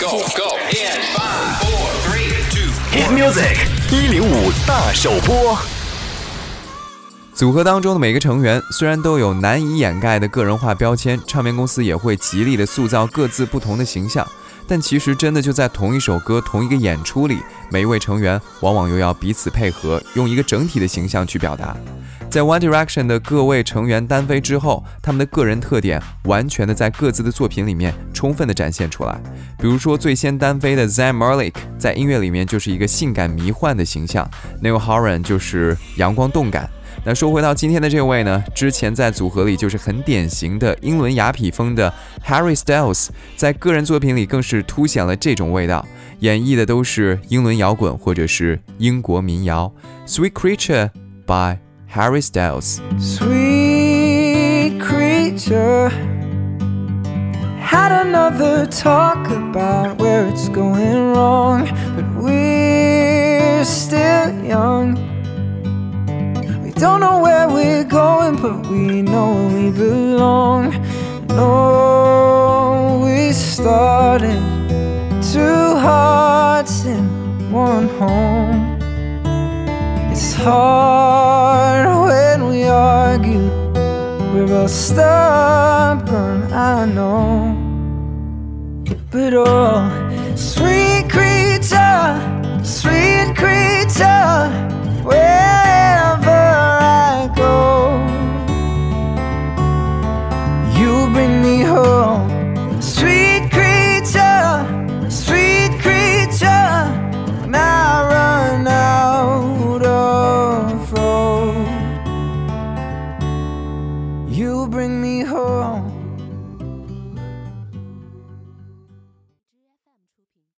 go go in five four three two Hit music 一零五大首播。组合当中的每个成员虽然都有难以掩盖的个人化标签，唱片公司也会极力的塑造各自不同的形象。但其实真的就在同一首歌、同一个演出里，每一位成员往往又要彼此配合，用一个整体的形象去表达。在 One Direction 的各位成员单飞之后，他们的个人特点完全的在各自的作品里面充分的展现出来。比如说，最先单飞的 z a y m a l i k 在音乐里面就是一个性感迷幻的形象，Neil Horan 就是阳光动感。那说回到今天的这位呢，之前在组合里就是很典型的英伦雅痞风的 Harry Styles，在个人作品里更是凸显了这种味道，演绎的都是英伦摇滚或者是英国民谣。Sweet Creature by Harry Styles。 Sweet creature had another talk about where it's going wrong, but we're still young. We don't know where we're going, but we know we belong. No, we started two hearts in one home. It's hard when we argue. We're both stubborn, I know. But oh, sweet You bring me home.